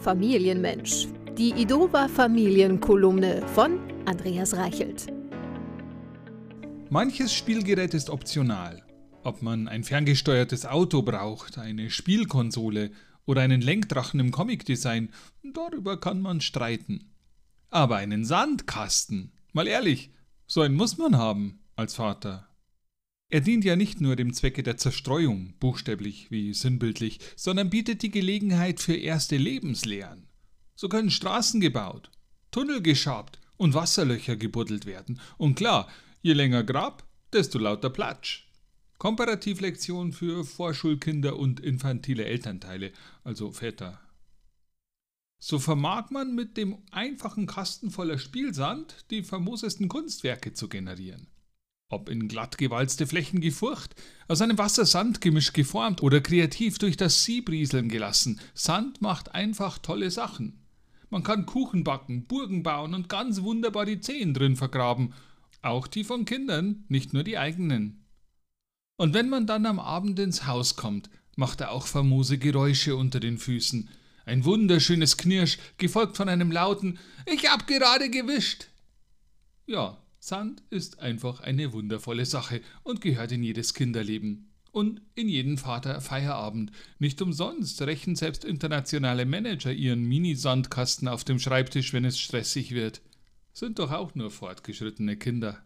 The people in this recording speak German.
Familienmensch. Die Idova Familienkolumne von Andreas Reichelt. Manches Spielgerät ist optional. Ob man ein ferngesteuertes Auto braucht, eine Spielkonsole oder einen Lenkdrachen im Comicdesign, darüber kann man streiten. Aber einen Sandkasten, mal ehrlich, so einen muss man haben als Vater. Er dient ja nicht nur dem Zwecke der Zerstreuung, buchstäblich wie sinnbildlich, sondern bietet die Gelegenheit für erste Lebenslehren. So können Straßen gebaut, Tunnel geschabt und Wasserlöcher gebuddelt werden. Und klar, je länger Grab, desto lauter Platsch. Komparativlektion für Vorschulkinder und infantile Elternteile, also Väter. So vermag man mit dem einfachen Kasten voller Spielsand die famosesten Kunstwerke zu generieren. Ob in glatt gewalzte Flächen gefurcht, aus einem Wasser-Sand-Gemisch geformt oder kreativ durch das Sieb rieseln gelassen, Sand macht einfach tolle Sachen. Man kann Kuchen backen, Burgen bauen und ganz wunderbar die Zehen drin vergraben. Auch die von Kindern, nicht nur die eigenen. Und wenn man dann am Abend ins Haus kommt, macht er auch famose Geräusche unter den Füßen. Ein wunderschönes Knirsch, gefolgt von einem lauten Ich hab gerade gewischt. Ja, Sand ist einfach eine wundervolle Sache und gehört in jedes Kinderleben. Und in jeden Vater Feierabend. Nicht umsonst rächen selbst internationale Manager ihren Mini-Sandkasten auf dem Schreibtisch, wenn es stressig wird. Sind doch auch nur fortgeschrittene Kinder.